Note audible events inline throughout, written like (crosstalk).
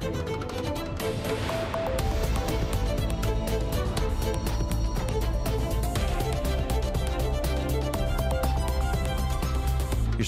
Thank you.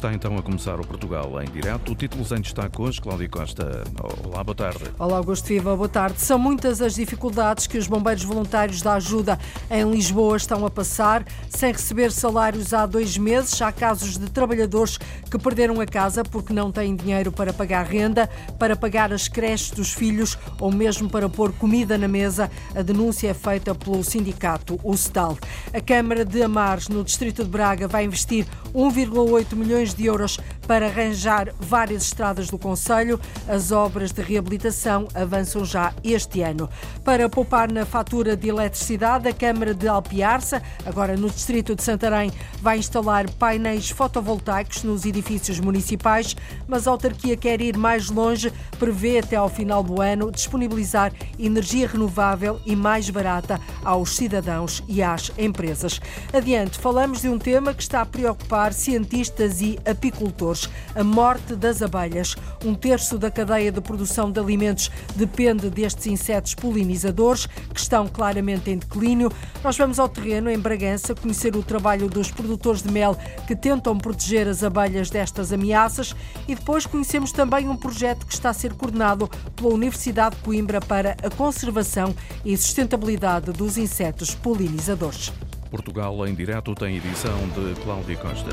Está então a começar o Portugal em direto. Títulos em destaque hoje, Cláudia Costa. Olá, boa tarde. Olá, Augusto Viva, boa tarde. São muitas as dificuldades que os bombeiros voluntários da ajuda em Lisboa estão a passar, sem receber salários há dois meses. Há casos de trabalhadores que perderam a casa porque não têm dinheiro para pagar renda, para pagar as creches dos filhos ou mesmo para pôr comida na mesa. A denúncia é feita pelo sindicato UCEDAL. A Câmara de Amares, no distrito de Braga, vai investir 1,8 milhões milhões de euros para arranjar várias estradas do Conselho. As obras de reabilitação avançam já este ano. Para poupar na fatura de eletricidade, a Câmara de Alpiarça, agora no distrito de Santarém, vai instalar painéis fotovoltaicos nos edifícios municipais, mas a autarquia quer ir mais longe, prevê até ao final do ano disponibilizar energia renovável e mais barata aos cidadãos e às empresas. Adiante, falamos de um tema que está a preocupar cientistas e apicultores. A morte das abelhas. Um terço da cadeia de produção de alimentos depende destes insetos polinizadores, que estão claramente em declínio. Nós vamos ao terreno, em Bragança, conhecer o trabalho dos produtores de mel que tentam proteger as abelhas destas ameaças e depois conhecemos também um projeto que está a ser coordenado pela Universidade de Coimbra para a conservação e sustentabilidade dos insetos polinizadores. Portugal em direto tem edição de Cláudia Costa.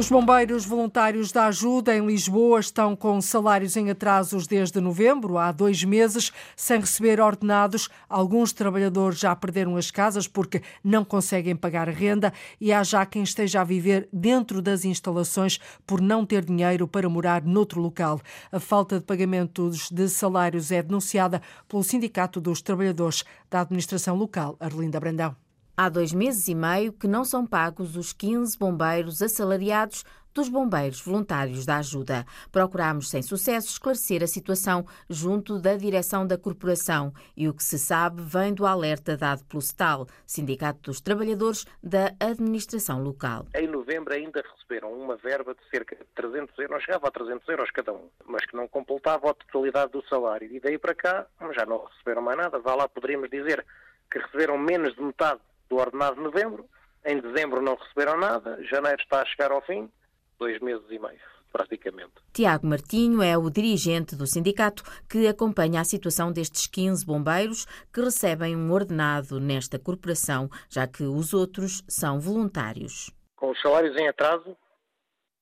Os bombeiros voluntários da ajuda em Lisboa estão com salários em atrasos desde novembro, há dois meses, sem receber ordenados. Alguns trabalhadores já perderam as casas porque não conseguem pagar a renda e há já quem esteja a viver dentro das instalações por não ter dinheiro para morar noutro local. A falta de pagamentos de salários é denunciada pelo Sindicato dos Trabalhadores da Administração Local, Arlinda Brandão. Há dois meses e meio que não são pagos os 15 bombeiros assalariados dos bombeiros voluntários da ajuda. Procurámos sem sucesso esclarecer a situação junto da direção da corporação e o que se sabe vem do alerta dado pelo STAL, Sindicato dos Trabalhadores da Administração Local. Em novembro ainda receberam uma verba de cerca de 300 euros, chegava a 300 euros cada um, mas que não completava a totalidade do salário. E daí para cá já não receberam mais nada. Vá lá, poderíamos dizer que receberam menos de metade do ordenado de novembro. Em dezembro não receberam nada, janeiro está a chegar ao fim, dois meses e meio, praticamente. Tiago Martinho é o dirigente do sindicato que acompanha a situação destes 15 bombeiros que recebem um ordenado nesta corporação, já que os outros são voluntários. Com os salários em atraso,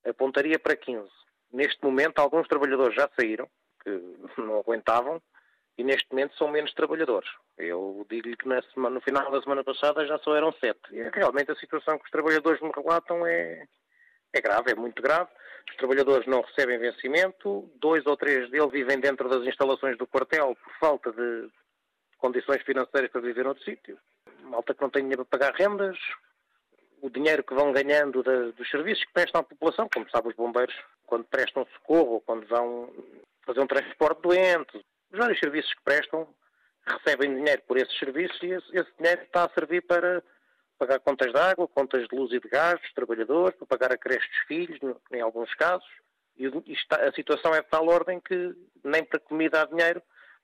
apontaria para 15. Neste momento, alguns trabalhadores já saíram, que (laughs) não aguentavam, e neste momento são menos trabalhadores. Eu digo-lhe que semana, no final da semana passada já só eram sete. E realmente a situação que os trabalhadores me relatam é, é grave, é muito grave. Os trabalhadores não recebem vencimento, dois ou três deles vivem dentro das instalações do quartel por falta de condições financeiras para viver noutro sítio. Malta que não tem dinheiro para pagar rendas, o dinheiro que vão ganhando da, dos serviços que prestam à população, como sabe os bombeiros, quando prestam socorro quando vão fazer um transporte de doentes, os vários serviços que prestam recebem dinheiro por esses serviços e esse, esse dinheiro está a servir para pagar contas de água, contas de luz e de gás dos trabalhadores, para pagar a creche dos filhos, em alguns casos. E está, a situação é de tal ordem que nem para comida há dinheiro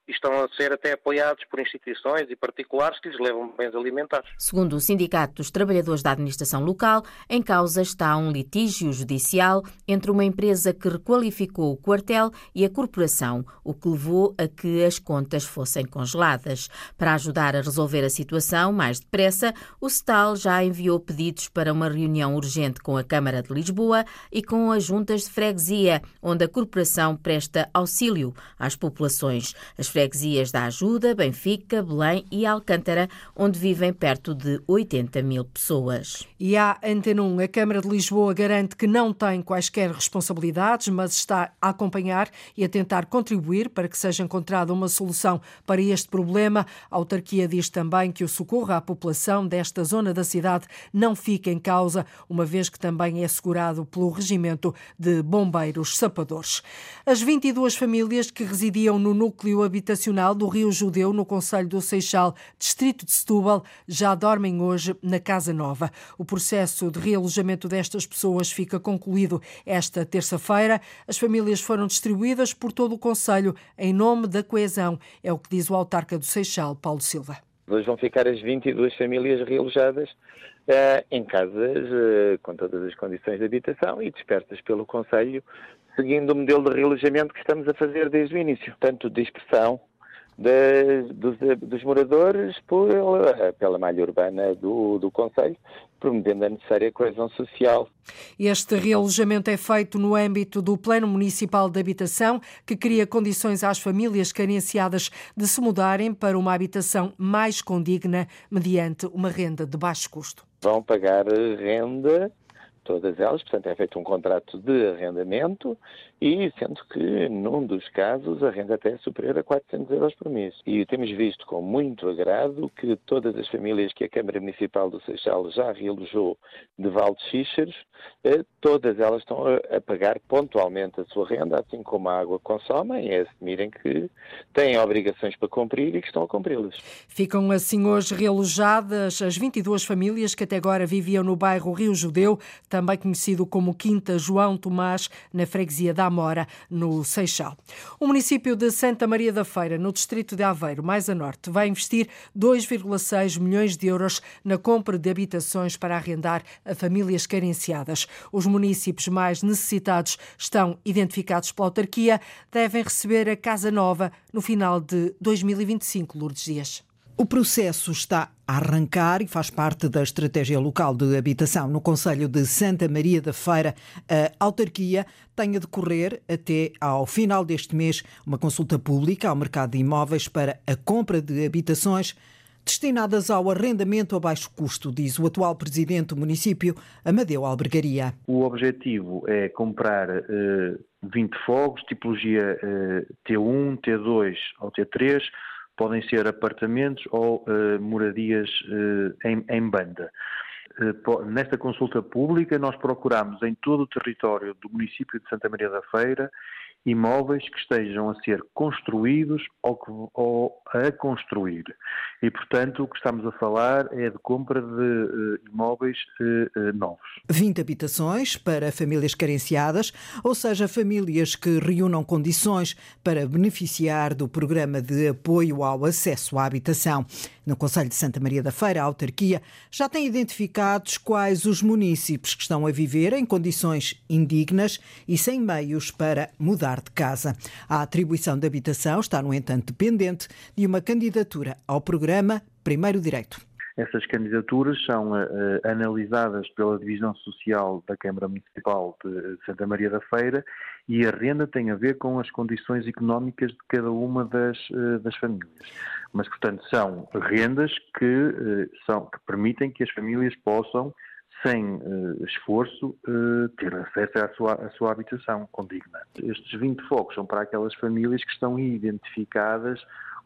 estão a ser até apoiados por instituições e particulares que lhes levam bens alimentares. Segundo o Sindicato dos Trabalhadores da Administração Local, em causa está um litígio judicial entre uma empresa que requalificou o quartel e a corporação, o que levou a que as contas fossem congeladas. Para ajudar a resolver a situação mais depressa, o STAL já enviou pedidos para uma reunião urgente com a Câmara de Lisboa e com as juntas de freguesia, onde a corporação presta auxílio às populações. As freguesias da Ajuda, Benfica, Belém e Alcântara, onde vivem perto de 80 mil pessoas. E a Antena 1, a Câmara de Lisboa garante que não tem quaisquer responsabilidades, mas está a acompanhar e a tentar contribuir para que seja encontrada uma solução para este problema. A autarquia diz também que o socorro à população desta zona da cidade não fica em causa, uma vez que também é assegurado pelo Regimento de Bombeiros Sapadores. As 22 famílias que residiam no núcleo habitacional habitacional do Rio Judeu, no Conselho do Seixal, distrito de Setúbal, já dormem hoje na Casa Nova. O processo de realojamento destas pessoas fica concluído esta terça-feira. As famílias foram distribuídas por todo o Conselho em nome da coesão, é o que diz o autarca do Seixal, Paulo Silva. Hoje vão ficar as 22 famílias realojadas uh, em casas uh, com todas as condições de habitação e dispersas pelo Conselho, seguindo o modelo de realojamento que estamos a fazer desde o início. Tanto dispersão de, dos, dos, moradores pela, pela malha urbana do, do Conselho, promovendo a necessária coesão social. Este realojamento é feito no âmbito do Plano Municipal de Habitação, que cria condições às famílias carenciadas de se mudarem para uma habitação mais condigna mediante uma renda de baixo custo. Vão pagar renda todas elas, portanto é feito um contrato de arrendamento e sendo que num dos casos a renda até é superior a 400 euros por mês. E temos visto com muito agrado que todas as famílias que a Câmara Municipal do Seixal já realojou de Val de Xíxeros, eh, todas elas estão a pagar pontualmente a sua renda, assim como a água consomem, é assumirem que têm obrigações para cumprir e que estão a cumpri-las. Ficam assim hoje realojadas as 22 famílias que até agora viviam no bairro Rio Judeu, também conhecido como Quinta João Tomás, na freguesia da Amora, no Seixal. O município de Santa Maria da Feira, no distrito de Aveiro, mais a norte, vai investir 2,6 milhões de euros na compra de habitações para arrendar a famílias carenciadas. Os municípios mais necessitados estão identificados pela autarquia, devem receber a Casa Nova no final de 2025, Lourdes Dias. O processo está a arrancar e faz parte da estratégia local de habitação no Conselho de Santa Maria da Feira. A autarquia tem a decorrer até ao final deste mês uma consulta pública ao mercado de imóveis para a compra de habitações destinadas ao arrendamento a baixo custo, diz o atual presidente do município, Amadeu Albergaria. O objetivo é comprar eh, 20 fogos, tipologia eh, T1, T2 ou T3, podem ser apartamentos ou uh, moradias uh, em, em, banda. Uh, nesta consulta pública, nós procuramos em todo o território do município de Santa Maria da Feira imóveis que estejam a ser construídos ou, que, ou, a construir. E, portanto, o que estamos a falar é de compra de uh, imóveis uh, novos. 20 habitações para famílias carenciadas, ou seja, famílias que reúnam condições para beneficiar do programa de apoio ao acesso à habitação. No Conselho de Santa Maria da Feira, a autarquia já tem identificados quais os municípios que estão a viver em condições indignas e sem meios para mudar de casa. A atribuição de habitação está, no entanto, dependente de uma candidatura ao programa Primeiro Direito. Essas candidaturas são uh, analisadas pela Divisão Social da Câmara Municipal de Santa Maria da Feira e a renda tem a ver com as condições económicas de cada uma das, uh, das famílias. Mas, portanto, são rendas que, uh, são, que permitem que as famílias possam sem uh, esforço, uh, ter acesso à sua, à sua habitação condigna. Estes 20 focos são para aquelas famílias que estão identificadas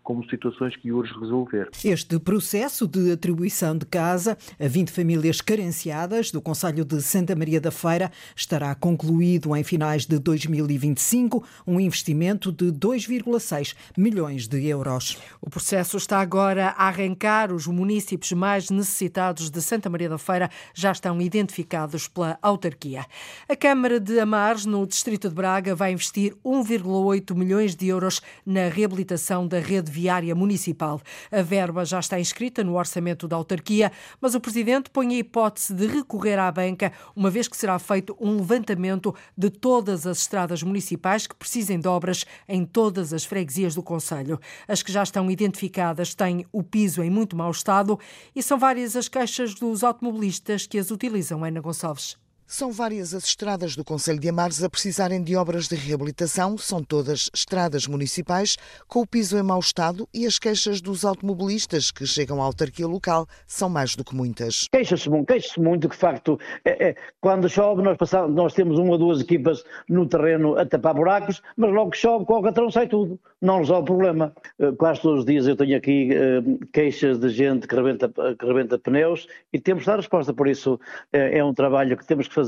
como situações que urge resolver. Este processo de atribuição de casa a 20 famílias carenciadas do Conselho de Santa Maria da Feira estará concluído em finais de 2025, um investimento de 2,6 milhões de euros. O processo está agora a arrancar. Os municípios mais necessitados de Santa Maria da Feira já estão identificados pela autarquia. A Câmara de Amares, no Distrito de Braga, vai investir 1,8 milhões de euros na reabilitação da rede Viária Municipal. A verba já está inscrita no orçamento da autarquia, mas o Presidente põe a hipótese de recorrer à banca, uma vez que será feito um levantamento de todas as estradas municipais que precisem de obras em todas as freguesias do Conselho. As que já estão identificadas têm o piso em muito mau estado e são várias as queixas dos automobilistas que as utilizam, Ana Gonçalves. São várias as estradas do Conselho de Amares a precisarem de obras de reabilitação. São todas estradas municipais com o piso em mau estado e as queixas dos automobilistas que chegam à autarquia local são mais do que muitas. Queixa-se muito, queixa muito de facto, é, é, quando chove nós, passamos, nós temos uma ou duas equipas no terreno a tapar buracos, mas logo que chove com o sai tudo. Não resolve o problema. Eh, quase todos os dias eu tenho aqui uh, queixas de gente que rebenta, que rebenta pneus e temos de dar resposta. Por isso é, é um trabalho que temos que fazer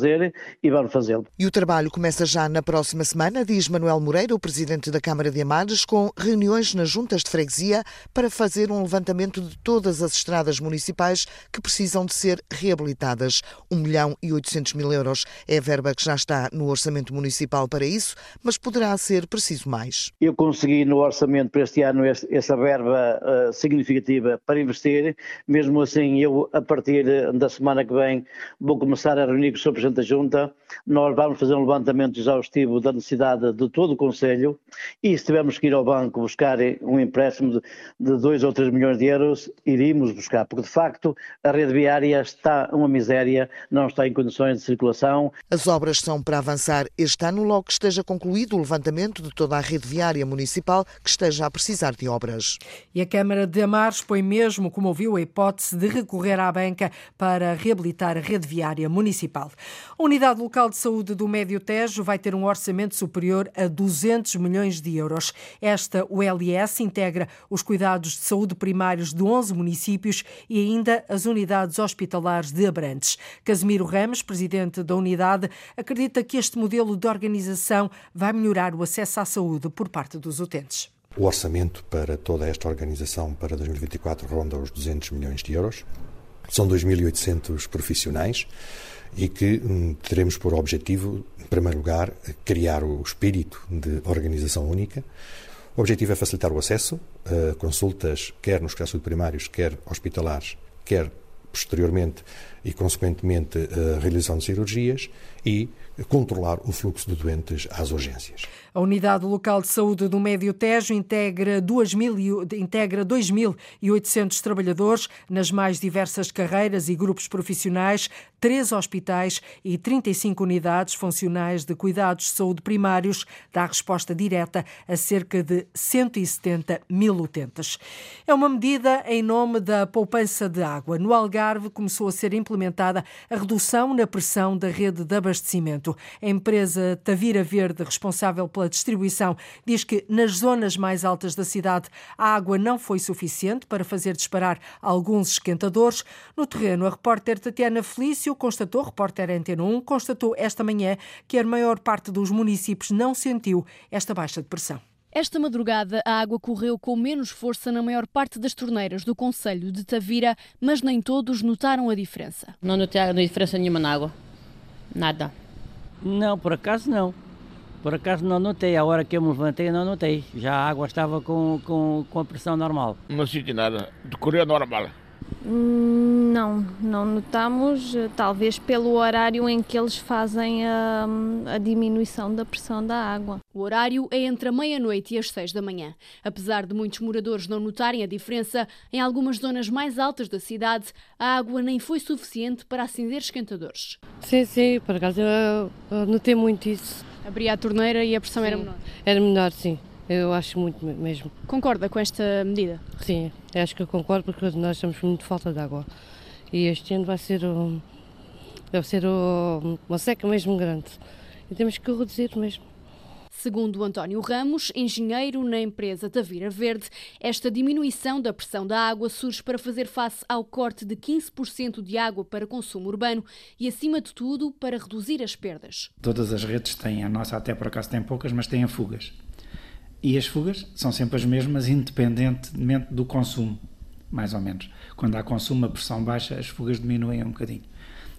e vamos fazê-lo. E o trabalho começa já na próxima semana, diz Manuel Moreira, o presidente da Câmara de Amares, com reuniões nas juntas de freguesia para fazer um levantamento de todas as estradas municipais que precisam de ser reabilitadas. 1 milhão e 800 mil euros é a verba que já está no orçamento municipal para isso, mas poderá ser preciso mais. Eu consegui no orçamento para este ano essa verba uh, significativa para investir, mesmo assim eu a partir da semana que vem vou começar a reunir com o Sr. Presidente da Junta, nós vamos fazer um levantamento exaustivo da necessidade de todo o Conselho e se tivermos que ir ao banco buscar um empréstimo de 2 ou 3 milhões de euros, iríamos buscar, porque de facto a rede viária está uma miséria, não está em condições de circulação. As obras são para avançar este ano, logo que esteja concluído o levantamento de toda a rede viária municipal que esteja a precisar de obras. E a Câmara de Amares põe mesmo, como ouviu, a hipótese de recorrer à banca para reabilitar a rede viária municipal. A Unidade Local de Saúde do Médio Tejo vai ter um orçamento superior a 200 milhões de euros. Esta ULS integra os cuidados de saúde primários de 11 municípios e ainda as unidades hospitalares de Abrantes. Casimiro Ramos, presidente da unidade, acredita que este modelo de organização vai melhorar o acesso à saúde por parte dos utentes. O orçamento para toda esta organização para 2024 ronda os 200 milhões de euros. São 2.800 profissionais e que hum, teremos por objetivo, em primeiro lugar, criar o espírito de organização única. O objetivo é facilitar o acesso a consultas, quer nos casos primários, quer hospitalares, quer posteriormente e, consequentemente, a realização de cirurgias e controlar o fluxo de doentes às urgências. A Unidade Local de Saúde do Médio Tejo integra 2.800 trabalhadores nas mais diversas carreiras e grupos profissionais, três hospitais e 35 unidades funcionais de cuidados de saúde primários, dá resposta direta a cerca de 170 mil utentes. É uma medida em nome da poupança de água. No Algarve começou a ser implementada a redução na pressão da rede de abastecimento. A empresa Tavira Verde, responsável pela distribuição, diz que nas zonas mais altas da cidade a água não foi suficiente para fazer disparar alguns esquentadores. No terreno, a repórter Tatiana Felício constatou, repórter Antena 1, constatou esta manhã que a maior parte dos municípios não sentiu esta baixa de pressão. Esta madrugada, a água correu com menos força na maior parte das torneiras do Conselho de Tavira, mas nem todos notaram a diferença. Não notei a diferença nenhuma na água. Nada. Não, por acaso não. Por acaso não notei. A hora que eu me levantei, não notei. Já a água estava com, com, com a pressão normal. Não senti nada. Decorreu normal. Não, não notamos, talvez pelo horário em que eles fazem a, a, diminuição da pressão da água. O horário é entre a meia-noite e as seis da manhã. Apesar de muitos moradores não notarem a diferença, em algumas zonas mais altas da cidade, a água nem foi suficiente para acender esquentadores. Sim, sim, por acaso eu, eu notei muito isso. Abria a torneira e a pressão sim, era menor? Era menor, sim. Eu acho muito mesmo. Concorda com esta medida? Sim, acho que eu concordo porque nós temos muito falta de água. E este ano vai ser, um, deve ser um, uma seca mesmo grande. E temos que reduzir mesmo. Segundo António Ramos, engenheiro na empresa Tavira Verde, esta diminuição da pressão da água surge para fazer face ao corte de 15% de água para consumo urbano e, acima de tudo, para reduzir as perdas. Todas as redes têm, a nossa até por acaso tem poucas, mas têm fugas. E as fugas são sempre as mesmas, independentemente do consumo, mais ou menos. Quando há consumo, a pressão baixa, as fugas diminuem um bocadinho.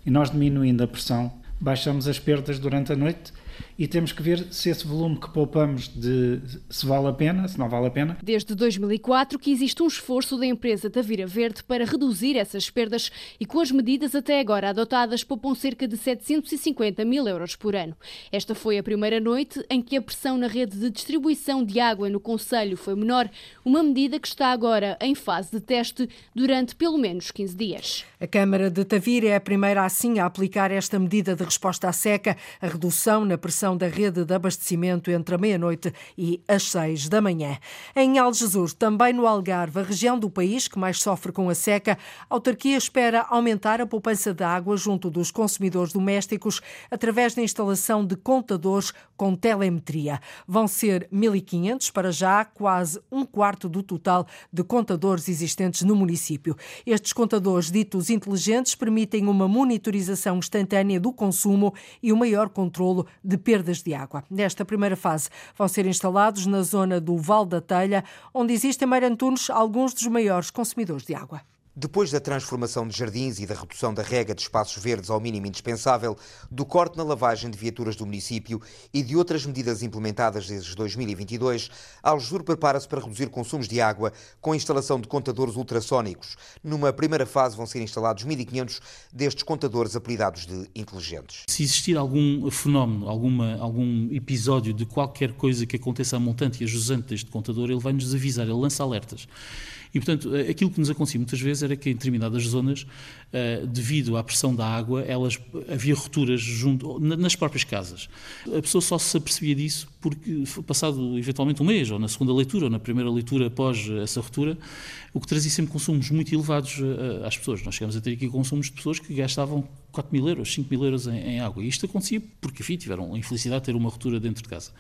E nós, diminuindo a pressão, baixamos as perdas durante a noite e temos que ver se esse volume que poupamos de se vale a pena, se não vale a pena. Desde 2004 que existe um esforço da empresa Tavira Verde para reduzir essas perdas e com as medidas até agora adotadas poupam cerca de 750 mil euros por ano. Esta foi a primeira noite em que a pressão na rede de distribuição de água no Conselho foi menor, uma medida que está agora em fase de teste durante pelo menos 15 dias. A Câmara de Tavira é a primeira assim a aplicar esta medida de resposta à seca, a redução na pressão da rede de abastecimento entre a meia-noite e as seis da manhã. Em Algesur, também no Algarve, a região do país que mais sofre com a seca, a autarquia espera aumentar a poupança de água junto dos consumidores domésticos através da instalação de contadores com telemetria. Vão ser 1.500 para já, quase um quarto do total de contadores existentes no município. Estes contadores ditos inteligentes permitem uma monitorização instantânea do consumo e o maior controlo perdas de água. Nesta primeira fase, vão ser instalados na zona do Val da Telha, onde existem, Meirantunes, alguns dos maiores consumidores de água. Depois da transformação de jardins e da redução da rega de espaços verdes ao mínimo indispensável, do corte na lavagem de viaturas do município e de outras medidas implementadas desde 2022, Algesur prepara-se para reduzir consumos de água com a instalação de contadores ultrassónicos. Numa primeira fase vão ser instalados 1.500 destes contadores apelidados de inteligentes. Se existir algum fenómeno, alguma, algum episódio de qualquer coisa que aconteça a montante e a jusante deste contador, ele vai nos avisar, ele lança alertas. E, portanto, aquilo que nos acontecia muitas vezes era que em determinadas zonas, eh, devido à pressão da água, elas, havia rupturas junto, nas próprias casas. A pessoa só se apercebia disso porque, passado eventualmente um mês, ou na segunda leitura, ou na primeira leitura após essa ruptura, o que trazia sempre consumos muito elevados eh, às pessoas. Nós chegamos a ter aqui consumos de pessoas que gastavam 4 mil euros, 5 mil euros em, em, água. E isto acontecia porque, enfim, tiveram a infelicidade de ter uma ruptura dentro de casa.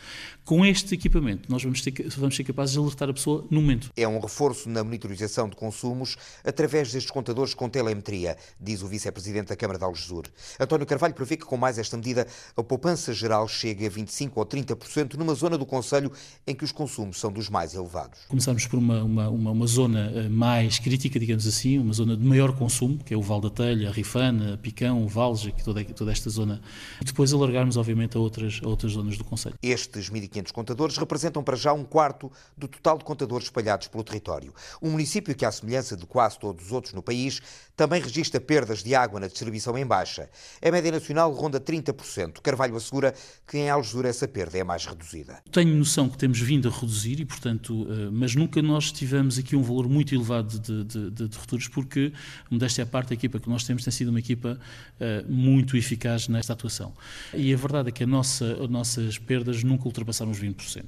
Com este equipamento, nós vamos, ter, vamos ser capazes de alertar a pessoa no momento. É um reforço na monitorização de consumos através destes contadores com telemetria, diz o vice-presidente da Câmara de Algesur. António Carvalho prevê que, com mais esta medida, a poupança geral chegue a 25% ou 30% numa zona do Conselho em que os consumos são dos mais elevados. Começamos por uma, uma, uma, uma zona eh, mais crítica, digamos assim, uma zona de maior consumo, que é o Val da Telha, a Rifana, Picão, Valja, Valge, toda, toda esta zona, e depois alargarmos, obviamente, a outras, a outras zonas do Conselho. Estes 1.500 contadores representam para já um quarto do total de contadores espalhados pelo território. Um município que, à semelhança de quase todos os outros no país, também registra perdas de água na distribuição em baixa. A média nacional ronda 30%. Carvalho assegura que em Algesura essa perda é mais reduzida. Tenho noção que temos vindo a reduzir, e portanto, eh, mas nunca nós tivemos aqui um valor muito elevado de, de, de, de rupturas, porque, modéstia à parte, a equipa que nós temos tem sido uma equipa uh, muito eficaz nesta atuação. E a verdade é que a nossa, as nossas perdas nunca ultrapassaram os 20%.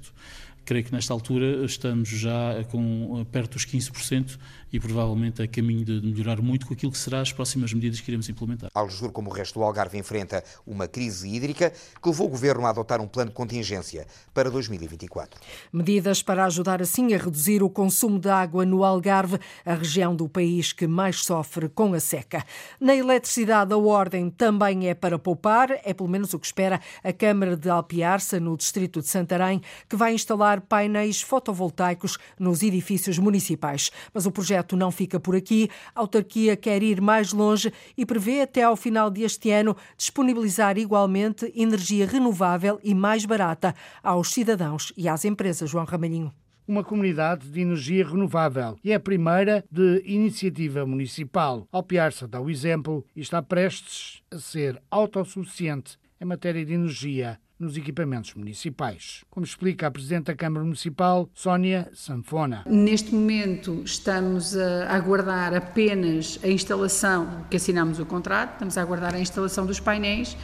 Creio que nesta altura estamos já com perto dos 15% e provavelmente a caminho de melhorar muito com aquilo que será as próximas medidas que iremos implementar. Aljur, como o resto do Algarve, enfrenta uma crise hídrica que levou o Governo a adotar um plano de contingência para 2024. Medidas para ajudar assim a reduzir o consumo de água no Algarve, a região do país que mais sofre com a seca. Na eletricidade, a ordem também é para poupar, é pelo menos o que espera a Câmara de Alpiarça, no distrito de Santarém, que vai instalar instalar painéis fotovoltaicos nos edifícios municipais. Mas o projeto não fica por aqui. A autarquia quer ir mais longe e prevê até ao final deste ano disponibilizar igualmente energia renovável e mais barata aos cidadãos e às empresas. João Ramalhinho uma comunidade de energia renovável e é a primeira de iniciativa municipal. Alpiarça dá o exemplo e está prestes a ser autossuficiente em matéria de energia nos equipamentos municipais, como explica a Presidente da Câmara Municipal, Sónia Sanfona. Neste momento estamos a aguardar apenas a instalação, que assinamos o contrato, estamos a aguardar a instalação dos painéis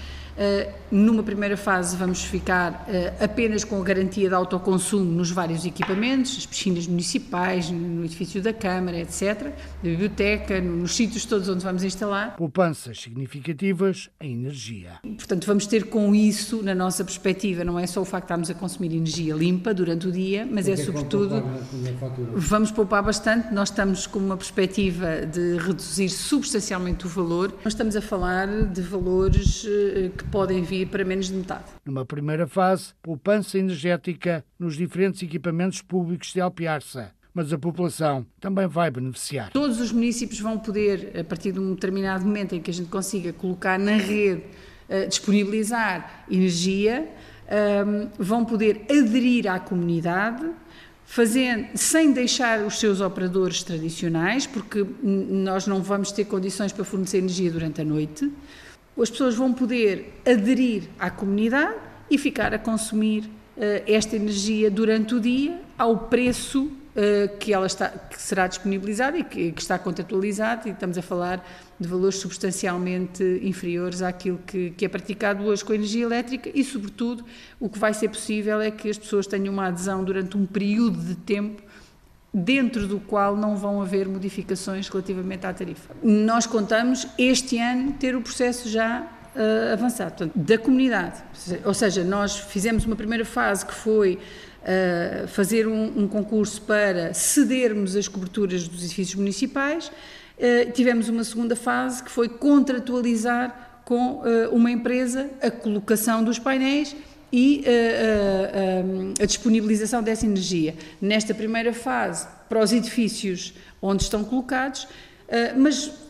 numa primeira fase, vamos ficar eh, apenas com a garantia de autoconsumo nos vários equipamentos, as piscinas municipais, no edifício da Câmara, etc., da biblioteca, nos sítios todos onde vamos instalar. Poupanças significativas em energia. Portanto, vamos ter com isso, na nossa perspectiva, não é só o facto de estarmos a consumir energia limpa durante o dia, mas é, é sobretudo. Vamos poupar bastante. Nós estamos com uma perspectiva de reduzir substancialmente o valor. Nós estamos a falar de valores eh, que podem vir para menos de metade. Numa primeira fase, poupança energética nos diferentes equipamentos públicos de Alpiarça mas a população também vai beneficiar. Todos os municípios vão poder, a partir de um determinado momento em que a gente consiga colocar na rede, uh, disponibilizar energia, um, vão poder aderir à comunidade, fazendo, sem deixar os seus operadores tradicionais, porque nós não vamos ter condições para fornecer energia durante a noite as pessoas vão poder aderir à comunidade e ficar a consumir uh, esta energia durante o dia ao preço uh, que ela está, que será disponibilizada e que, que, está contratualizado e estamos a falar de valores substancialmente inferiores àquilo que, que é praticado hoje com a energia elétrica e, sobretudo, o que vai ser possível é que as pessoas tenham uma adesão durante um período de tempo dentro do qual não vão haver modificações relativamente à tarifa. Nós contamos este ano ter o processo já uh, avançado, portanto, da comunidade. Ou seja, nós fizemos uma primeira fase que foi uh, fazer um, um, concurso para cedermos as coberturas dos edifícios municipais. Uh, tivemos uma segunda fase que foi contratualizar com uma empresa a colocação dos painéis e a disponibilização dessa energia. Nesta primeira fase, para os edifícios onde estão colocados, Uh, mas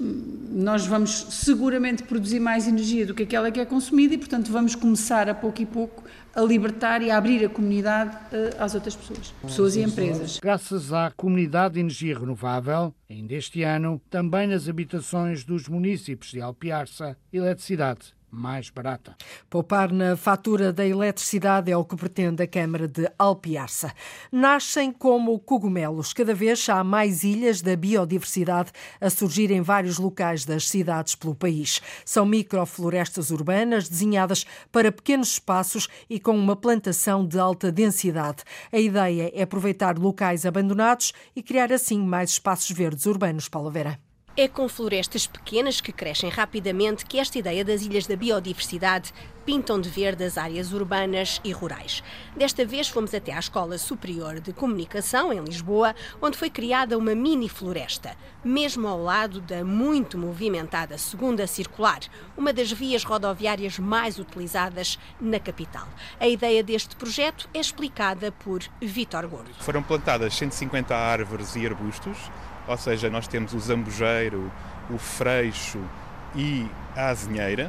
nós vamos seguramente produzir mais energia do que aquela que é consumida e, portanto, vamos começar a pouco e pouco a libertar e a abrir a comunidade uh, às outras pessoas, pessoas e empresas. Graças à Comunidade de Energia Renovável, ainda este ano, também nas habitações dos municípios de Alpiarça, eletricidade mais barata. Poupar na fatura da eletricidade é o que pretende a Câmara de Alpiarça. Nascem como cogumelos. Cada vez há mais ilhas da biodiversidade a surgir em vários locais das cidades pelo país. São microflorestas urbanas desenhadas para pequenos espaços e com uma plantação de alta densidade. A ideia é aproveitar locais abandonados e criar assim mais espaços verdes urbanos. Paula Vera. É com florestas pequenas que crescem rapidamente que esta ideia das Ilhas da Biodiversidade pintam de verde as áreas urbanas e rurais. Desta vez fomos até à Escola Superior de Comunicação, em Lisboa, onde foi criada uma mini floresta, mesmo ao lado da muito movimentada Segunda Circular, uma das vias rodoviárias mais utilizadas na capital. A ideia deste projeto é explicada por Vítor Gordo. Foram plantadas 150 árvores e arbustos ou seja, nós temos o zambujeiro, o freixo e a azinheira.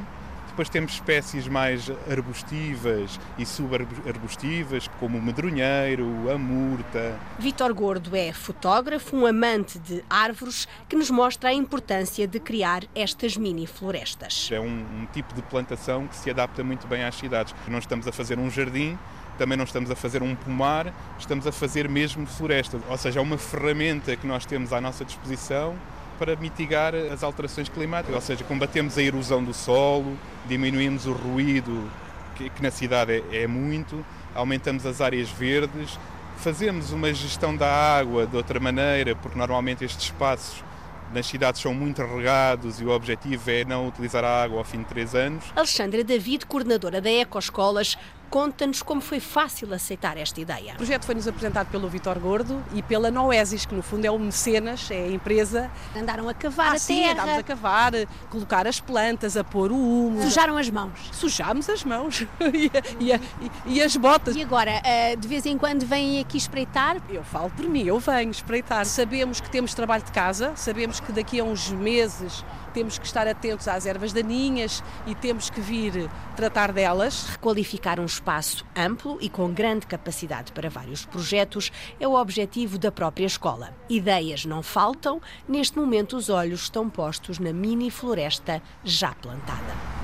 Depois temos espécies mais arbustivas e subarbustivas, como o medronheiro, a murta. Vitor Gordo é fotógrafo, um amante de árvores, que nos mostra a importância de criar estas mini florestas. É um, um tipo de plantação que se adapta muito bem às cidades. Não estamos a fazer um jardim, também não estamos a fazer um pomar, estamos a fazer mesmo floresta. Ou seja, é uma ferramenta que nós temos à nossa disposição para mitigar as alterações climáticas. Ou seja, combatemos a erosão do solo, diminuímos o ruído, que, que na cidade é, é muito, aumentamos as áreas verdes, fazemos uma gestão da água de outra maneira, porque normalmente estes espaços nas cidades são muito regados e o objetivo é não utilizar a água ao fim de três anos. Alexandra David, coordenadora da Ecoescolas, Conta-nos como foi fácil aceitar esta ideia. O projeto foi-nos apresentado pelo Vitor Gordo e pela Noesis, que no fundo é o mecenas, é a empresa. Andaram a cavar ah, a sim, terra. andámos a cavar, colocar as plantas, a pôr o humo. Sujaram as mãos. Sujámos as mãos (laughs) e, e, e, e, as botas. E agora, eh, de vez em quando vêm aqui espreitar? Eu falo por mim, eu venho espreitar. Sabemos que temos trabalho de casa, sabemos que daqui a uns meses temos que estar atentos às ervas daninhas e temos que vir tratar delas. Requalificar um espaço amplo e com grande capacidade para vários projetos é o objetivo da própria escola. Ideias não faltam, neste momento os olhos estão postos na mini floresta já plantada.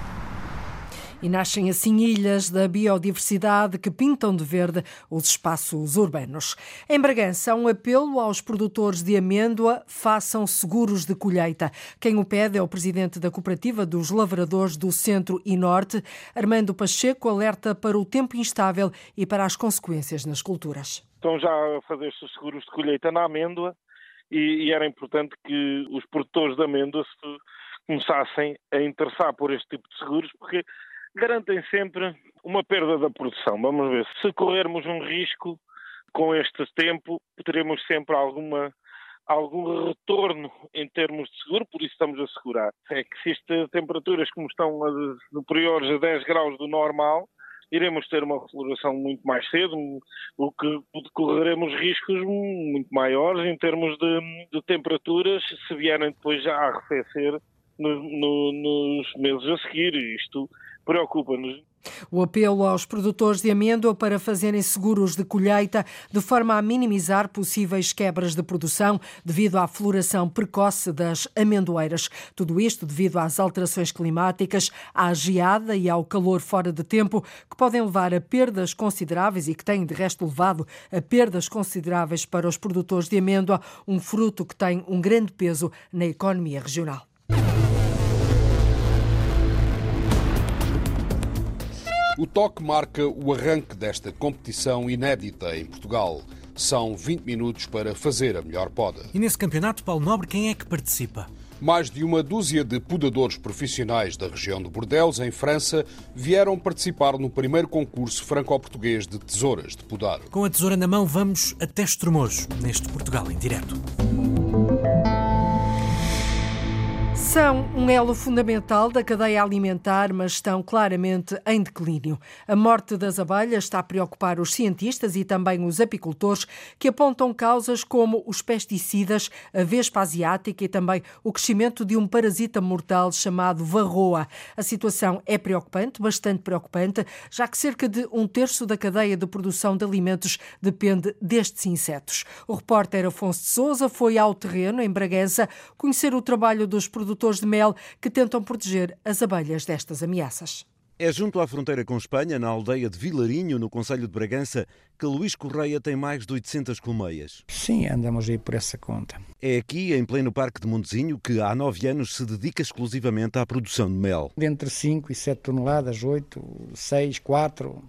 E nascem assim ilhas da biodiversidade que pintam de verde os espaços urbanos. Em Bragança, um apelo aos produtores de amêndoa: façam seguros de colheita. Quem o pede é o presidente da Cooperativa dos Lavradores do Centro e Norte. Armando Pacheco alerta para o tempo instável e para as consequências nas culturas. Estão já a fazer os seguros de colheita na amêndoa e, e era importante que os produtores de amêndoa se começassem a interessar por este tipo de seguros, porque garantem sempre uma perda da produção. Vamos ver. Se corrermos um risco com este tempo, teremos sempre alguma algum retorno em termos de seguro, por isso estamos a segurar. É que se estas temperaturas como estão superiores a 10 graus do normal, iremos ter uma refloração muito mais cedo, o que correremos riscos muito maiores em termos de, de temperaturas se vierem depois já a arrefecer no, no, nos meses a seguir. Isto preocupa-nos. O apelo aos produtores de amêndoa para fazerem seguros de colheita de forma a minimizar possíveis quebras de produção devido à floração precoce das amendoeiras. Tudo isto devido às alterações climáticas, à geada e ao calor fora de tempo, que podem levar a perdas consideráveis e que têm, de resto, levado a perdas consideráveis para os produtores de amêndoa, um fruto que tem um grande peso na economia regional. O toque marca o arranque desta competição inédita em Portugal. São 20 minutos para fazer a melhor poda. E nesse campeonato, Paulo Nobre, quem é que participa? Mais de uma dúzia de podadores profissionais da região de Bordeaux, em França, vieram participar no primeiro concurso franco-português de tesouras de podar. Com a tesoura na mão, vamos até Estremoz, neste Portugal em direto. São um elo fundamental da cadeia alimentar, mas estão claramente em declínio. A morte das abelhas está a preocupar os cientistas e também os apicultores, que apontam causas como os pesticidas, a vespa asiática e também o crescimento de um parasita mortal chamado varroa. A situação é preocupante, bastante preocupante, já que cerca de um terço da cadeia de produção de alimentos depende destes insetos. O repórter Afonso de Souza foi ao terreno, em Bragança, conhecer o trabalho dos produtores produtores de mel que tentam proteger as abelhas destas ameaças. É junto à fronteira com Espanha, na aldeia de Vilarinho, no Conselho de Bragança, que Luís Correia tem mais de 800 colmeias. Sim, andamos aí por essa conta. É aqui, em pleno Parque de Montezinho, que há nove anos se dedica exclusivamente à produção de mel. Entre 5 e 7 toneladas, 8, 6, 4,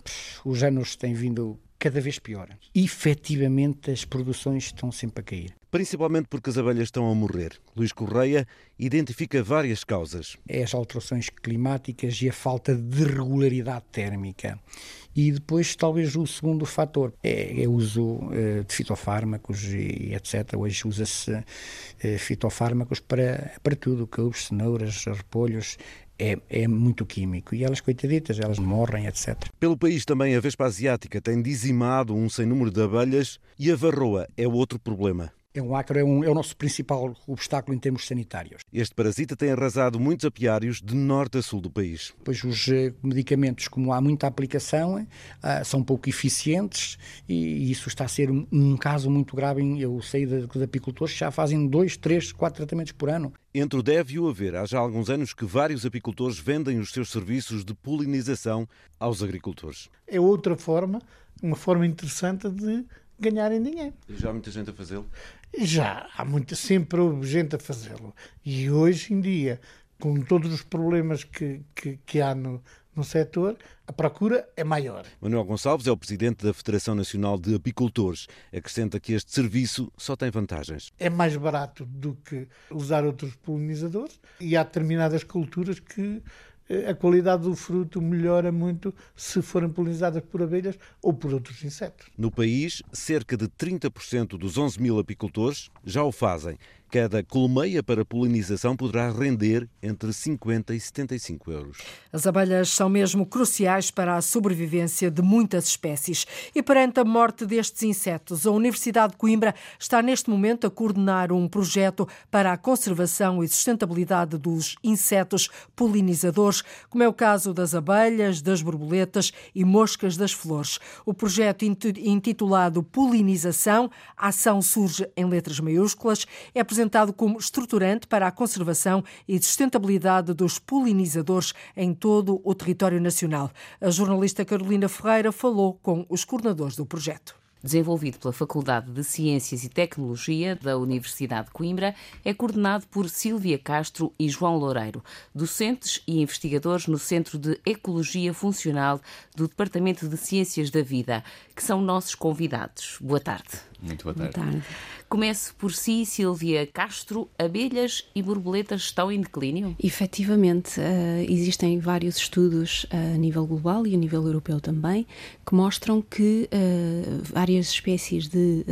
os anos têm vindo cada vez pior. Efetivamente, as produções estão sempre a cair. Principalmente porque as abelhas estão a morrer. Luís Correia identifica várias causas. É as alterações climáticas e a falta de regularidade térmica. E depois, talvez, o segundo fator é, é o uso uh, de fitofármacos e etc. Hoje usa-se uh, fitofármacos para, para tudo, couves, cenouras, repolhos, é, é, muito químico e elas, coitaditas, elas morrem, etc. Pelo país também a Vespa Asiática tem dizimado um sem número de abelhas e a varroa é outro problema. É um ácaro, é, um, é o nosso principal obstáculo em termos sanitários. Este parasita tem arrasado muitos apiários de norte a sul do país. Pois os eh, medicamentos, como há muita aplicação, eh, são pouco eficientes e isso está a ser um, um caso muito grave. Eu sei de, de apicultores que já fazem dois, três, quatro tratamentos por ano. Entre o deve e o haver, há já alguns anos que vários apicultores vendem os seus serviços de polinização aos agricultores. É outra forma, uma forma interessante de ganharem dinheiro. E já há muita gente a fazê-lo? Já, há muita, sempre houve gente a fazê-lo. E hoje em dia, com todos os problemas que, que, que há no, no setor, a procura é maior. Manuel Gonçalves é o presidente da Federação Nacional de Apicultores. Acrescenta que este serviço só tem vantagens. É mais barato do que usar outros polinizadores e há determinadas culturas que a qualidade do fruto melhora muito se forem polinizadas por abelhas ou por outros insetos. No país, cerca de 30% dos 11 mil apicultores já o fazem Cada colmeia para polinização poderá render entre 50 e 75 euros. As abelhas são mesmo cruciais para a sobrevivência de muitas espécies. E perante a morte destes insetos, a Universidade de Coimbra está neste momento a coordenar um projeto para a conservação e sustentabilidade dos insetos polinizadores, como é o caso das abelhas, das borboletas e moscas das flores. O projeto intitulado Polinização, a ação surge em letras maiúsculas, é apresentado como estruturante para a conservação e sustentabilidade dos polinizadores em todo o território nacional. A jornalista Carolina Ferreira falou com os coordenadores do projeto desenvolvido pela Faculdade de Ciências e Tecnologia da Universidade de Coimbra, é coordenado por Silvia Castro e João Loureiro, docentes e investigadores no Centro de Ecologia Funcional do Departamento de Ciências da Vida, que são nossos convidados. Boa tarde. Muito boa tarde. Boa tarde. Começo por si, Silvia Castro. Abelhas e borboletas estão em declínio? Efetivamente, uh, existem vários estudos uh, a nível global e a nível europeu também que mostram que uh, várias espécies de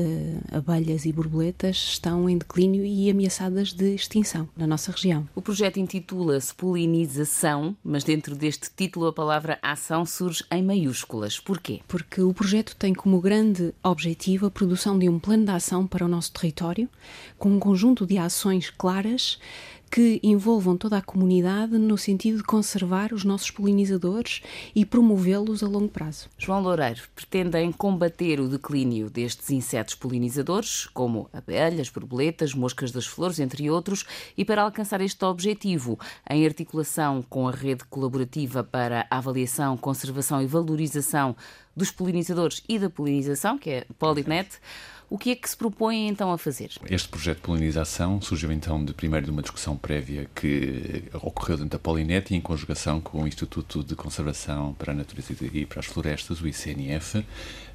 abelhas e borboletas estão em declínio e ameaçadas de extinção na nossa região. O projeto intitula-se Polinização, mas dentro deste título a palavra ação surge em maiúsculas. Porquê? Porque o projeto tem como grande objetivo a produção de um plano de ação para o nosso território, com um conjunto de ações claras que envolvam toda a comunidade no sentido de conservar os nossos polinizadores e promovê-los a longo prazo. João Loureiro, pretendem combater o declínio destes insetos polinizadores, como abelhas, borboletas, moscas das flores, entre outros, e para alcançar este objetivo, em articulação com a rede colaborativa para a avaliação, conservação e valorização dos polinizadores e da polinização, que é Polinet, o que é que se propõe então a fazer? Este projeto de polinização surgiu então de primeiro de uma discussão prévia que ocorreu dentro da Polinet e em conjugação com o Instituto de Conservação para a Natureza e para as Florestas, o ICNF,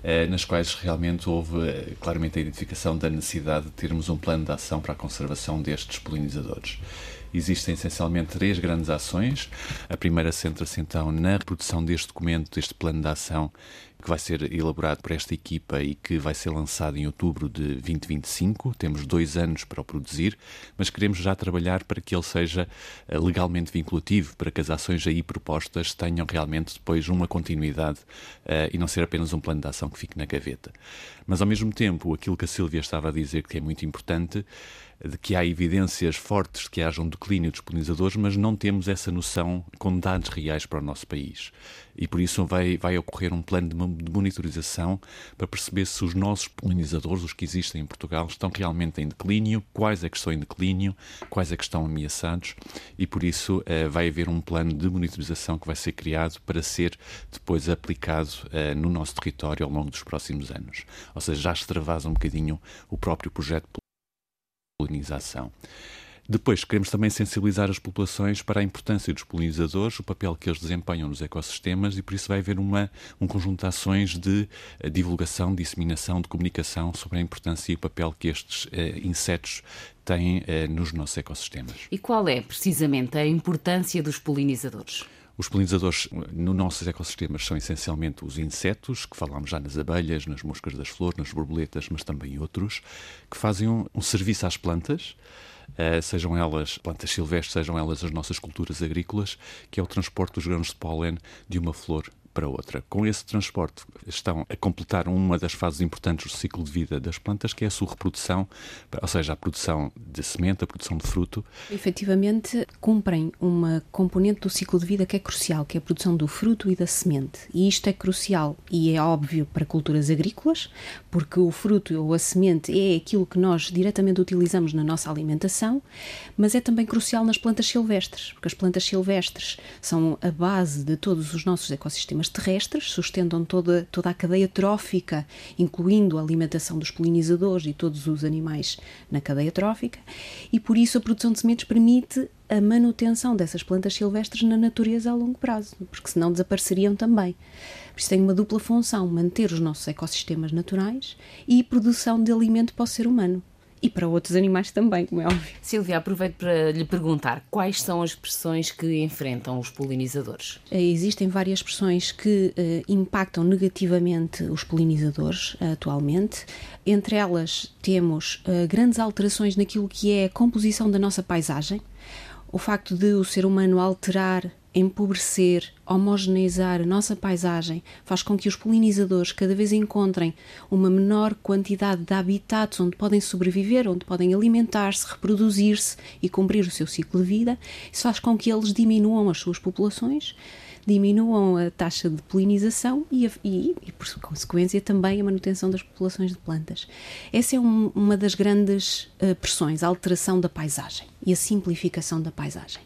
eh, nas quais realmente houve eh, claramente a identificação da necessidade de termos um plano de ação para a conservação destes polinizadores. Existem essencialmente três grandes ações. A primeira centra-se então na produção deste documento, deste plano de ação, que vai ser elaborado por esta equipa e que vai ser lançado em outubro de 2025. Temos dois anos para o produzir, mas queremos já trabalhar para que ele seja eh, legalmente vinculativo, para que as ações aí propostas tenham realmente depois uma continuidade uh, e não ser apenas um plano de ação que fique na gaveta. Mas ao mesmo tempo, aquilo que a Silvia estava a dizer que é muito importante, de que há evidências fortes de que haja um declínio dos polinizadores, mas não temos essa noção com dados reais para o nosso país. E por isso vai, vai ocorrer um plano de monitorização para perceber se os nossos polinizadores, os que existem em Portugal, estão realmente em declínio, quais é que estão em declínio, quais é que estão ameaçados, e por isso eh, vai haver um plano de monitorização que vai ser criado para ser depois aplicado eh, no nosso território ao longo dos próximos anos. Ou seja, já extravasa um bocadinho o próprio projeto polinização. Depois, queremos também sensibilizar as populações para a importância dos polinizadores, o papel que eles desempenham nos ecossistemas e por isso vai haver uma, um conjunto de ações de uh, divulgação, disseminação, de comunicação sobre a importância e o papel que estes uh, insetos têm uh, nos nossos ecossistemas. E qual é, precisamente, a importância dos polinizadores? Os polinizadores nos nossos ecossistemas são essencialmente os insetos, que falamos já nas abelhas, nas moscas das flores, nas borboletas, mas também outros, que fazem um, um serviço às plantas, uh, sejam elas plantas silvestres, sejam elas as nossas culturas agrícolas, que é o transporte dos grãos de pólen de uma flor para outra. Com esse transporte estão a completar uma das fases importantes do ciclo de vida das plantas, que é a sua reprodução, ou seja, a produção de semente, a produção de fruto. Efetivamente, cumprem uma componente do ciclo de vida que é crucial, que é a produção do fruto e da semente. E isto é crucial e é óbvio para culturas agrícolas, porque o fruto ou a semente é aquilo que nós diretamente utilizamos na nossa alimentação, mas é também crucial nas plantas silvestres, porque as plantas silvestres são a base de todos os nossos ecossistemas terrestres, sustentam toda, toda a cadeia trófica, incluindo a alimentação dos polinizadores e todos os animais na cadeia trófica, e por isso a produção de sementes permite a manutenção dessas plantas silvestres na natureza a longo prazo, porque senão desapareceriam também. Por isso tem uma dupla função: manter os nossos ecossistemas naturais e produção de alimento para o ser humano e para outros animais também, como é óbvio. Silvia, aproveito para lhe perguntar quais são as pressões que enfrentam os polinizadores? Eh, existem várias pressões que uh, impactam negativamente os polinizadores uh, atualmente. Entre elas temos uh, grandes alterações naquilo que é a composição da nossa paisagem. O facto de o ser humano alterar empobrecer, homogeneizar a nossa paisagem faz com que os polinizadores cada vez encontrem uma menor quantidade de habitats onde podem sobreviver, onde podem alimentar-se, reproduzir-se e cumprir o seu ciclo de vida. Isso faz com que eles diminuam as suas populações, diminuam a taxa de polinização e, e, e por consequência, também a manutenção das populações de plantas. Essa é um, uma das grandes uh, pressões, a alteração da paisagem e a simplificação da paisagem.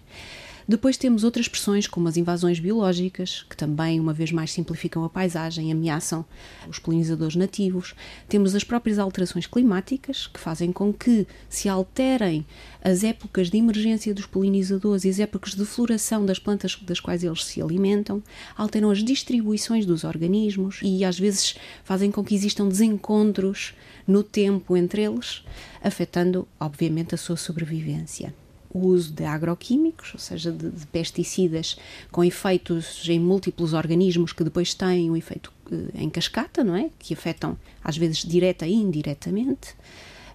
Depois temos outras pressões, como as invasões biológicas, que também, uma vez mais, simplificam a paisagem, ameaçam os polinizadores nativos. Temos as próprias alterações climáticas, que fazem com que se alterem as épocas de emergência dos polinizadores e as épocas de floração das plantas das quais eles se alimentam, alteram as distribuições dos organismos e, às vezes, fazem com que existam desencontros no tempo entre eles, afetando, obviamente, a sua sobrevivência o uso de agroquímicos, ou seja, de, de, pesticidas com efeitos em múltiplos organismos que depois têm um efeito eh, em cascata, não é? Que afetam às vezes direta e indiretamente.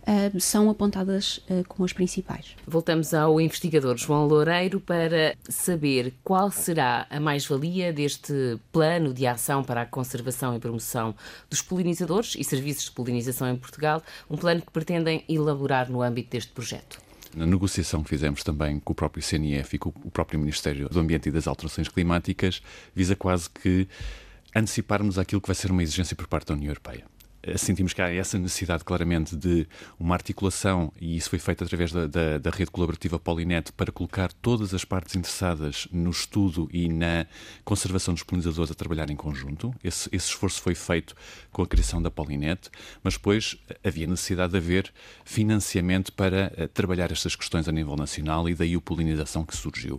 Uh, são apontadas uh, como as principais. Voltamos ao investigador João Loureiro para saber qual será a mais-valia deste plano de ação para a conservação e promoção dos polinizadores e serviços de polinização em Portugal, um plano que pretendem elaborar no âmbito deste projeto. Na negociação que fizemos também com o próprio CNF e com o próprio Ministério do Ambiente e das Alterações Climáticas, visa quase que anteciparmos aquilo que vai ser uma exigência por parte da União Europeia. Eh, sentimos que há essa necessidade claramente de uma articulação, e isso foi feito através da, da, da, rede colaborativa Polinet, para colocar todas as partes interessadas no estudo e na conservação dos polinizadores a trabalhar em conjunto. Esse, esse esforço foi feito com a criação da Polinet, mas depois havia necessidade de haver financiamento para uh, trabalhar estas questões a nível nacional e daí a polinização que surgiu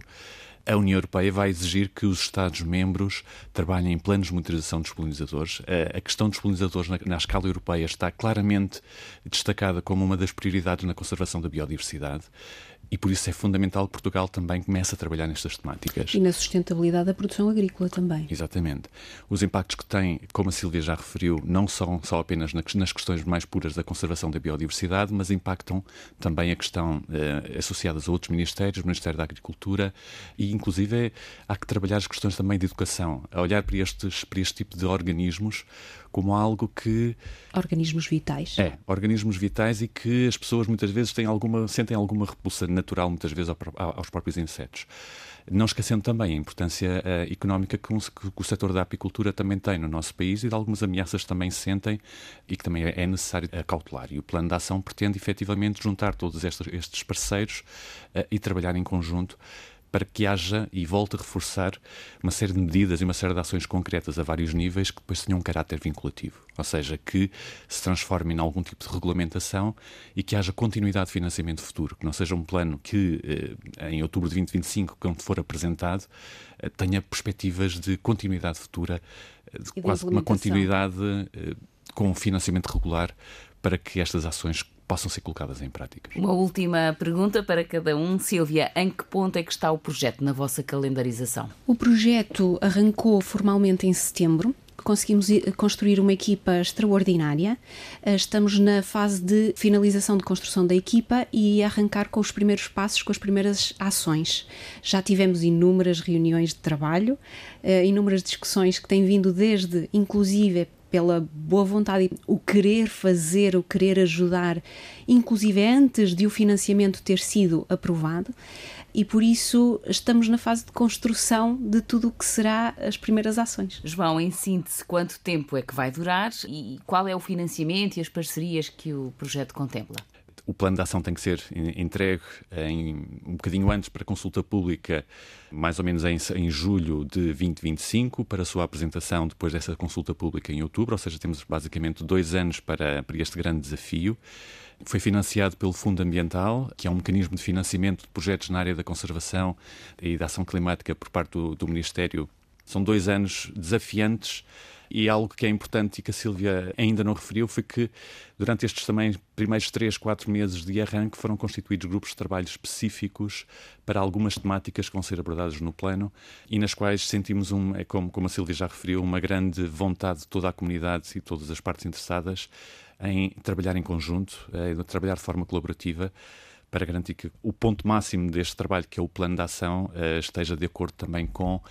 a União Europeia vai exigir que os Estados-membros trabalhem em planos de monitorização dos polinizadores. A questão dos polinizadores na, na, escala europeia está claramente destacada como uma das prioridades na conservação da biodiversidade e por isso é fundamental que Portugal também comece a trabalhar nestas temáticas. E na sustentabilidade da produção agrícola também. Exatamente. Os impactos que tem, como a Silvia já referiu, não são só apenas nas questões mais puras da conservação da biodiversidade, mas impactam também a questão eh, associadas a outros ministérios, o Ministério da Agricultura e, inclusive, há que trabalhar as questões também de educação, a olhar para, estes, para este tipo de organismos como algo que. Organismos vitais. É, organismos vitais e que as pessoas muitas vezes têm alguma, sentem alguma repulsa natural, muitas vezes, aos próprios insetos. Não esquecendo também a importância uh, económica que, um, que, o setor da apicultura também tem no nosso país e de algumas ameaças também se sentem e que também é necessário cautelar. E o plano de ação pretende efetivamente juntar todos estes, estes parceiros uh, e trabalhar em conjunto para que haja e volte a reforçar uma série de medidas e uma série de ações concretas a vários níveis que depois tenham um caráter vinculativo. Ou seja, que se transformem em algum tipo de regulamentação e que haja continuidade de financiamento futuro, que não seja um plano que eh, em outubro de 2025, quando for apresentado, eh, tenha perspectivas de continuidade futura, eh, de quase uma continuidade com financiamento regular para que estas ações possam ser colocadas em prática. Uma última pergunta para cada um. Silvia, em que ponto é que está o projeto na vossa calendarização? O projeto arrancou formalmente em setembro conseguimos construir uma equipa extraordinária. Eh, estamos na fase de finalização de construção da equipa e arrancar com os primeiros passos, com as primeiras ações. Já tivemos inúmeras reuniões de trabalho, eh, inúmeras discussões que têm vindo desde, inclusive, pela boa vontade, o querer fazer, o querer ajudar, inclusive antes de o financiamento ter sido aprovado. E por isso estamos na fase de construção de tudo o que será as primeiras ações. João, em síntese, quanto tempo é que vai durar e qual é o financiamento e as parcerias que o projeto contempla? O plano de ação tem que ser entregue em, um bocadinho antes para consulta pública, mais ou menos em, em, julho de 2025, para a sua apresentação depois dessa consulta pública em outubro, ou seja, temos basicamente dois anos para, para este grande desafio. Foi financiado pelo Fundo Ambiental, que é um mecanismo de financiamento de projetos na área da conservação e da ação climática por parte do, do Ministério. São dois anos desafiantes e algo que é importante e que a Silvia ainda não referiu foi que durante estes também primeiros três, quatro meses de arranque foram constituídos grupos de trabalho específicos para algumas temáticas que vão ser abordadas no plano e nas quais sentimos, um, é como, como a Silvia já referiu, uma grande vontade de toda a comunidade e todas as partes interessadas em trabalhar em conjunto, em eh, trabalhar de forma colaborativa para garantir que o ponto máximo deste trabalho, que é o plano de ação, eh, esteja de acordo também com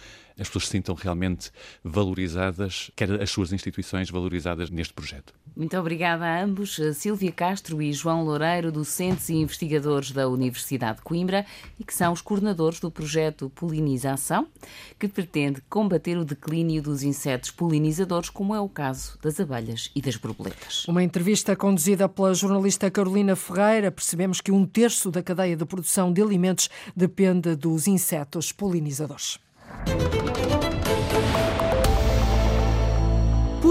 as pessoas se sintam realmente valorizadas, quer as suas instituições valorizadas neste projeto. Muito obrigada a ambos, Silvia Castro e João Loureiro, docentes e investigadores da Universidade de Coimbra e que são os coordenadores do projeto Polinização, que pretende combater o declínio dos insetos polinizadores, como é o caso das abelhas e das borboletas. Uma entrevista conduzida pela jornalista Carolina Ferreira, percebemos que um terço da cadeia de produção de alimentos depende dos insetos polinizadores.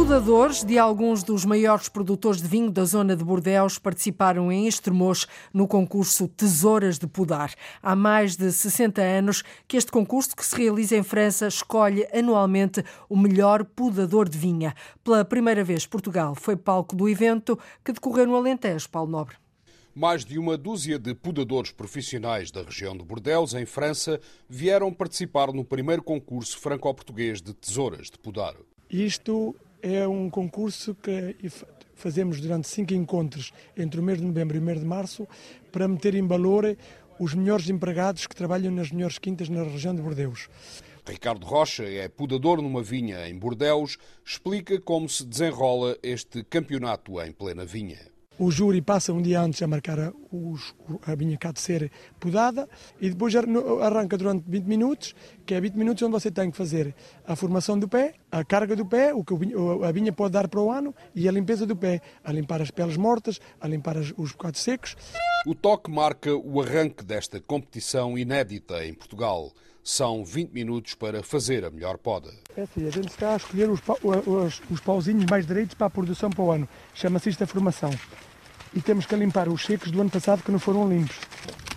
Podadores de alguns dos maiores produtores de vinho da zona de Bordeaux participaram em Estremoz no concurso Tesouras de Podar. Há mais de 60 anos que este concurso, que se realiza em França, escolhe anualmente o melhor podador de vinha. Pela primeira vez, Portugal foi palco do evento que decorreu no Alentejo, Paulo Nobre. Mais de uma dúzia de podadores profissionais da região de Bordeaux, em França, vieram participar no primeiro concurso franco-português de tesouras de podar. Isto é um concurso que fazemos durante cinco encontros entre o mês de novembro e o mês de março para meter em valor os melhores empregados que trabalham nas melhores quintas na região de Bordeaux. Ricardo Rocha é podador numa vinha em Bordeaux, explica como se desenrola este campeonato em plena vinha. O júri passa um dia antes a marcar a, os, a vinha cá de ser podada e depois arranca durante 20 minutos, que é 20 minutos onde você tem que fazer a formação do pé, a carga do pé, o que a vinha pode dar para o ano e a limpeza do pé, a limpar as peles mortas, a limpar os bocados secos. O toque marca o arranque desta competição inédita em Portugal. São 20 minutos para fazer a melhor poda. É assim, a gente está a escolher os, os, os pauzinhos mais direitos para a produção para o ano. Chama-se isto a formação e temos que limpar os secos do ano passado que não foram limpos.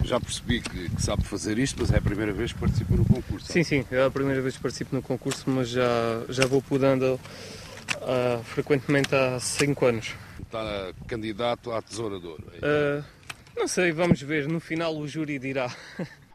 Já percebi que, que, sabe fazer isto, mas é a primeira vez que participa no concurso. Sim, sim, é a primeira vez que participo no concurso, mas já, já vou podando uh, frequentemente há 5 anos. Está candidato à Tesoura de Ouro? É uh, não sei, vamos ver, no final o júri dirá.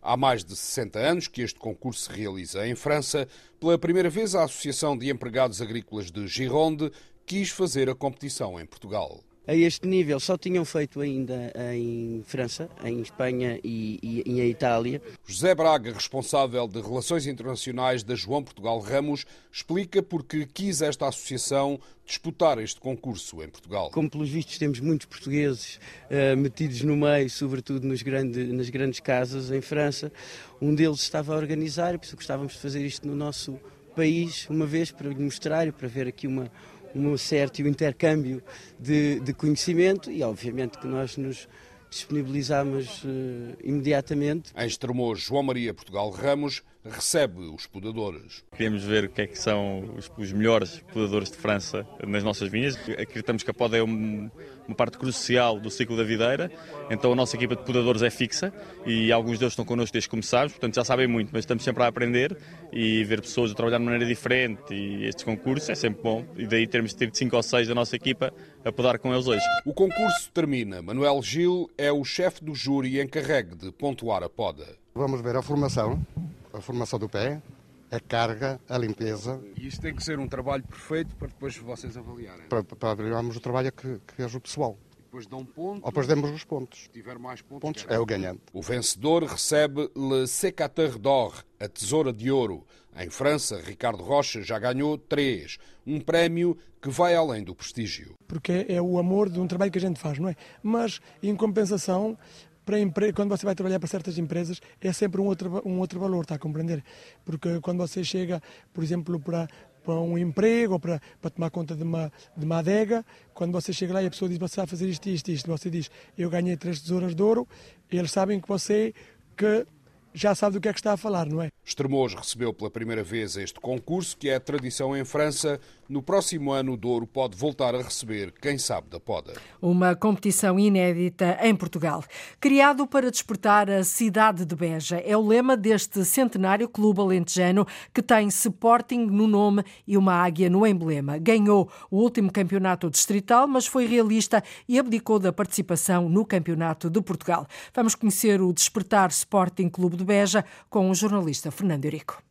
Há mais de 60 anos que este concurso se realiza em França. Pela primeira vez, a Associação de Empregados Agrícolas de Gironde quis fazer a competição em Portugal a este nível só tinham feito ainda em França, em Espanha e, e, e, em Itália. José Braga, responsável de Relações Internacionais da João Portugal Ramos, explica porque quis esta associação disputar este concurso em Portugal. Como pelos vistos temos muitos portugueses uh, metidos no meio, sobretudo nos grande, nas grandes casas em França, um deles estava a organizar e por isso gostávamos de fazer isto no nosso país, uma vez para lhe mostrar e para ver aqui uma um certo intercâmbio de, de conhecimento e, obviamente, que nós nos disponibilizamos uh, imediatamente. Em Estremoz, João Maria Portugal Ramos recebe os podadores. Queremos ver o que é que são os, os melhores podadores de França nas nossas vinhas. Acreditamos que a poda é um, uma parte crucial do ciclo da videira, então a nossa equipa de podadores é fixa e alguns deles estão connosco desde que começámos, portanto já sabem muito, mas estamos sempre a aprender e ver pessoas a trabalhar de maneira diferente e estes concursos é sempre bom e daí termos tido cinco ou seis da nossa equipa a podar com eles hoje. O concurso termina. Manuel Gil é o chefe do júri encarregue de pontuar a poda. Vamos ver a formação, a formação do pé, a carga, a limpeza. E isto tem que ser um trabalho perfeito para depois vocês avaliarem? Para, para avaliarmos o trabalho que, que fez o pessoal. E depois dão pontos? Ou depois demos os pontos. Se tiver mais pontos, pontos é o ganhante. O vencedor recebe Le Sécateur d'Or, a Tesoura de Ouro. Em França, Ricardo Rocha já ganhou três. Um prémio que vai além do prestígio. Porque é o amor de um trabalho que a gente faz, não é? Mas, em compensação, para quando você vai trabalhar para certas empresas é sempre um outro, um outro valor, está a compreender? Porque quando você chega, por exemplo, para, para um emprego ou para, para tomar conta de uma, de uma adega, quando você chega lá e a pessoa diz você vai fazer isto, isto, isto, você diz eu ganhei três tesouras de ouro, eles sabem que você que já sabe do que é que está a falar, não é? Estremoz recebeu pela primeira vez este concurso, que é tradição em França. No próximo ano, o Douro pode voltar a receber quem sabe da poda. Uma competição inédita em Portugal. Criado para despertar a cidade de Beja. É o lema deste centenário clube alentejano que tem Sporting no nome e uma águia no emblema. Ganhou o último campeonato distrital, mas foi realista e abdicou da participação no Campeonato de Portugal. Vamos conhecer o Despertar Sporting Clube de Beja com o jornalista Fernando Eurico.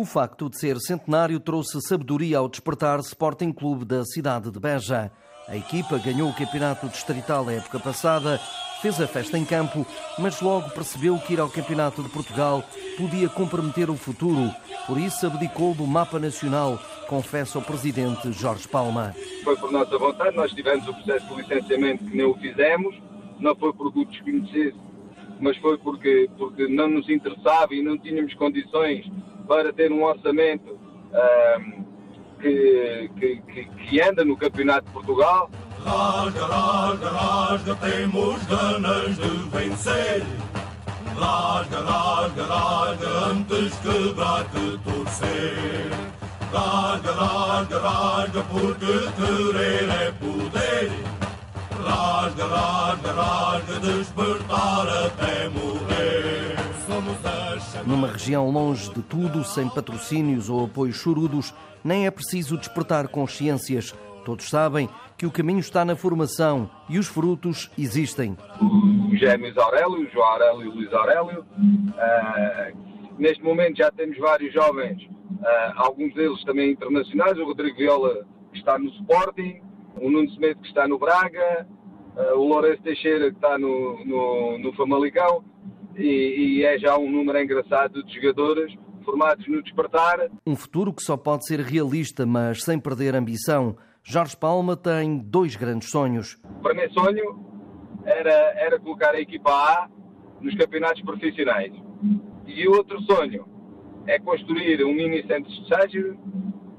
O facto de ser centenário trouxe sabedoria ao despertar Sporting Clube da cidade de Beja. A equipa ganhou o campeonato distrital a época passada, fez a festa em campo, mas logo percebeu que ir ao campeonato de Portugal podia comprometer o futuro. Por isso abdicou do mapa nacional, confessa o presidente Jorge Palma. Foi por nossa vontade, nós tivemos o processo de licenciamento que não o fizemos, não foi por desconhecido, mas foi porque, porque não nos interessava e não tínhamos condições para ter um orçamento um, que, que, que, que, anda no Campeonato de Portugal. Rasga, rasga, rasga, temos ganas de vencer. Rasga, rasga, rasga, antes que torcer. Rasga, rasga, rasga, porque querer é poder. Rasga, rasga, rasga, despertar até morrer. Numa região longe de tudo, sem patrocínios ou apoios chorudos, nem é preciso despertar consciências. Todos sabem que o caminho está na formação e os frutos existem. Os gêmeos Aurélio, João Aurélio e Luís Aurélio. Uh, neste momento já temos vários jovens, uh, alguns deles também internacionais. O Rodrigo Viola que está no Sporting, o Nuno Semedo que está no Braga, uh, o Lourenço Teixeira que está no, no, no Famalicão e, e é já um número engraçado de jogadores formados no despertar. Um futuro que só pode ser realista, mas sem perder ambição. Jorge Palma tem dois grandes sonhos. O primeiro sonho era, era colocar a equipa A nos campeonatos profissionais. E o outro sonho é construir um mini centro de estágio,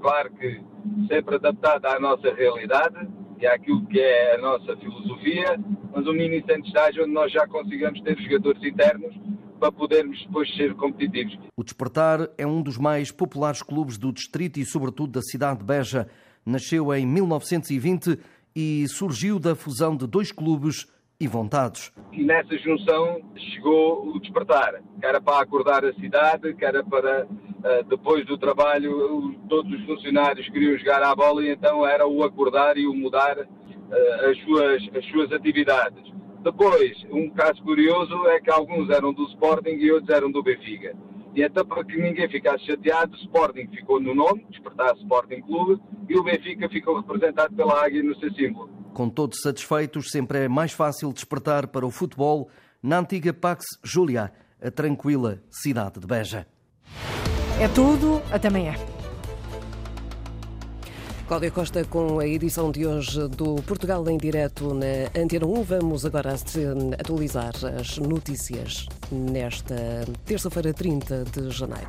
claro que sempre adaptado à nossa realidade e àquilo que é a nossa filosofia, mas um mini centro de estágio onde nós já consigamos ter jogadores internos para podermos depois ser competitivos. O Despertar é um dos mais populares clubes do distrito e, sobretudo, da cidade de Beja. Nasceu em 1920 e surgiu da fusão de dois clubes e vontades. E nessa junção chegou o despertar, que era para acordar a cidade, que era para, eh, depois do trabalho, todos os funcionários queriam jogar à bola e então era o acordar e o mudar as suas, as suas atividades. Depois, um caso curioso é que alguns eram do Sporting e outros eram do Benfica. E então, para que ninguém ficasse chateado, o Sporting ficou no nome, Despertar Sporting Clube, e o Benfica ficou representado pela Águia no seu símbolo. Com todos satisfeitos, sempre é mais fácil despertar para o futebol na antiga Pax Julia, a tranquila cidade de Beja. É tudo, até amanhã. Cláudia Costa com a edição de hoje do Portugal em Direto na Antena 1. Vamos agora atualizar as notícias nesta terça-feira, 30 de janeiro.